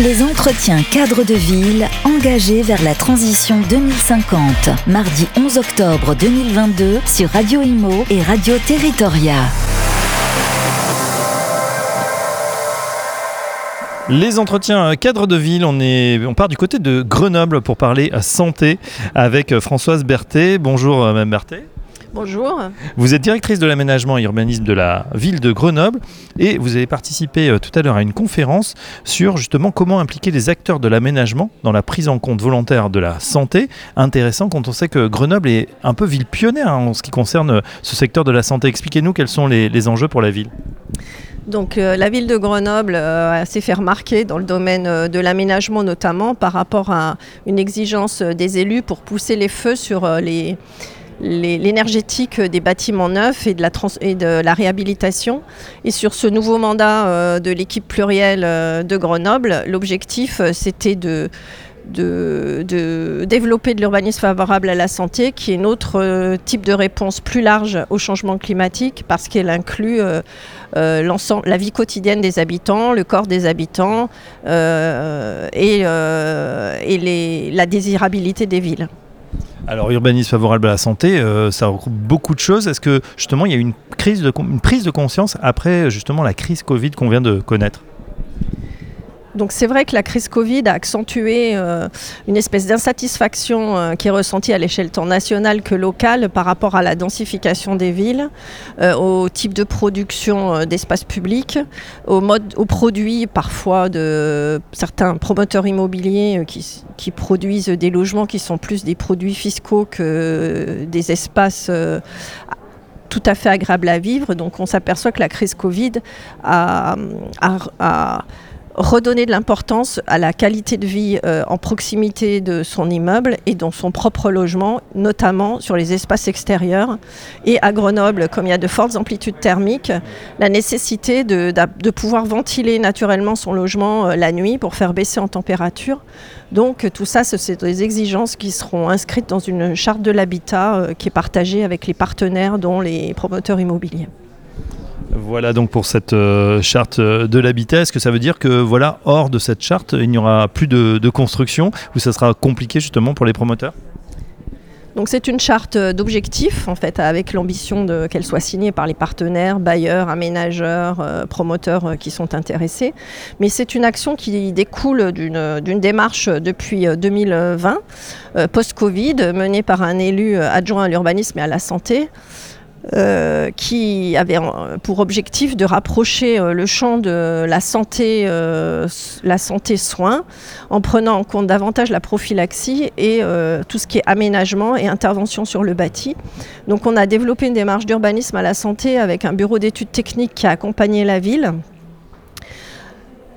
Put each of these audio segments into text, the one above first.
Les entretiens cadres de ville engagés vers la transition 2050. Mardi 11 octobre 2022 sur Radio Imo et Radio Territoria. Les entretiens cadres de ville, on, part du côté de Grenoble pour parler santé avec Françoise Berthet. Bonjour Mme Berthet. Bonjour. Vous êtes directrice de l'aménagement et urbanisme de la ville de Grenoble et vous avez participé euh, tout à l'heure à une conférence sur justement comment impliquer les acteurs de l'aménagement dans la prise en compte volontaire de la santé. Intéressant quand on sait que Grenoble est un peu ville pionnière hein, en ce qui concerne euh, ce secteur de la santé. Expliquez-nous quels sont les, enjeux pour la ville. Donc euh, la ville de Grenoble s'est fait remarquer dans le domaine de l'aménagement notamment par rapport à une exigence des élus pour pousser les feux sur les, l'énergétique des bâtiments neufs et de, la réhabilitation. Et sur ce nouveau mandat euh, de l'équipe plurielle euh, de Grenoble, l'objectif, euh, c'était de, développer de l'urbanisme favorable à la santé, qui est notre type de réponse plus large au changement climatique, parce qu'elle inclut la vie quotidienne des habitants, le corps des habitants et, la désirabilité des villes. Alors, urbanisme favorable à la santé, euh, ça regroupe beaucoup de choses. Est-ce que justement il y a une, crise une prise de conscience après justement la crise Covid qu'on vient de connaître? Donc c'est vrai que la crise Covid a accentué euh, une espèce d'insatisfaction euh, qui est ressentie à l'échelle tant nationale que locale par rapport à la densification des villes, euh, au type de production d'espaces publics, aux produits parfois de certains promoteurs immobiliers qui, produisent des logements qui sont plus des produits fiscaux que des espaces tout à fait agréables à vivre. Donc on s'aperçoit que la crise Covid a redonner de l'importance à la qualité de vie euh, en proximité de son immeuble et dans son propre logement, notamment sur les espaces extérieurs. Et à Grenoble, comme il y a de fortes amplitudes thermiques, la nécessité de, pouvoir ventiler naturellement son logement euh, la nuit pour faire baisser en température. Donc tout ça, c'est des exigences qui seront inscrites dans une charte de l'habitat euh, qui est partagée avec les partenaires, dont les promoteurs immobiliers. Voilà donc pour cette euh, charte euh, de l'habitat. Est-ce que ça veut dire que voilà, hors de cette charte, il n'y aura plus de, construction ou ça sera compliqué justement pour les promoteurs? C'est une charte d'objectifs en fait avec l'ambition qu'elle soit signée par les partenaires, bailleurs, aménageurs, euh, promoteurs qui sont intéressés. Mais c'est une action qui découle d'une démarche depuis 2020 post-Covid menée par un élu adjoint à l'urbanisme et à la santé. Euh, qui avait pour objectif de rapprocher euh, le champ de la santé, euh, la santé soins, en prenant en compte davantage la prophylaxie et tout ce qui est aménagement et intervention sur le bâti. Donc on a développé une démarche d'urbanisme à la santé avec un bureau d'études techniques qui a accompagné la ville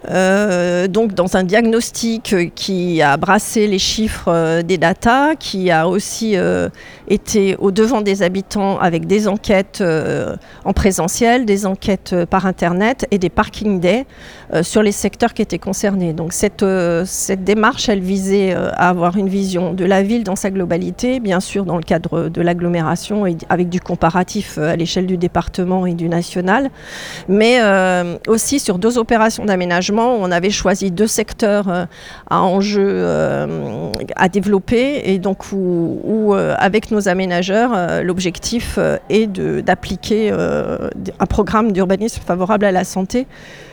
euh, donc dans un diagnostic qui a brassé les chiffres euh, des datas, qui a aussi euh, été au devant des habitants avec des enquêtes en présentiel, des enquêtes par internet et des parking days sur les secteurs qui étaient concernés. Donc cette, cette démarche, elle visait à avoir une vision de la ville dans sa globalité, bien sûr dans le cadre de l'agglomération et avec du comparatif à l'échelle du département et du national, mais aussi sur deux opérations d'aménagement on avait choisi deux secteurs euh, à enjeu euh, à développer. Et donc où, euh, avec nos aménageurs, l'objectif est d'appliquer un programme d'urbanisme favorable à la santé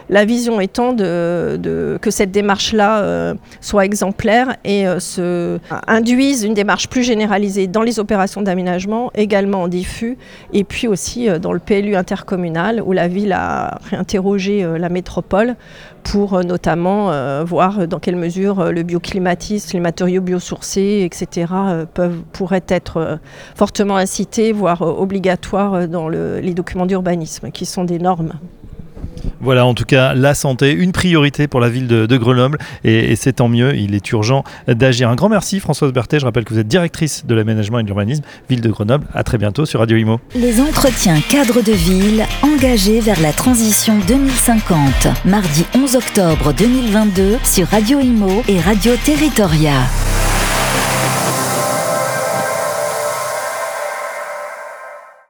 la vision étant que cette démarche-là euh, soit exemplaire et euh, se, induise une démarche plus généralisée dans les opérations d'aménagement, également en diffus, et puis aussi euh, dans le PLU intercommunal où la ville a réinterrogé la métropole pour notamment voir dans quelle mesure le bioclimatisme, les matériaux biosourcés, etc., pourraient être fortement incités, voire obligatoires dans les documents d'urbanisme, qui sont des normes. Voilà, en tout cas, la santé, une priorité pour la ville de, Grenoble, et, c'est tant mieux, il est urgent d'agir. Un grand merci Françoise Berthet, je rappelle que vous êtes directrice de l'aménagement et de l'urbanisme, ville de Grenoble. À très bientôt sur Radio Imo. Les entretiens cadres de ville engagés vers la transition 2050, mardi 11 octobre 2022 sur Radio Imo et Radio Territoria.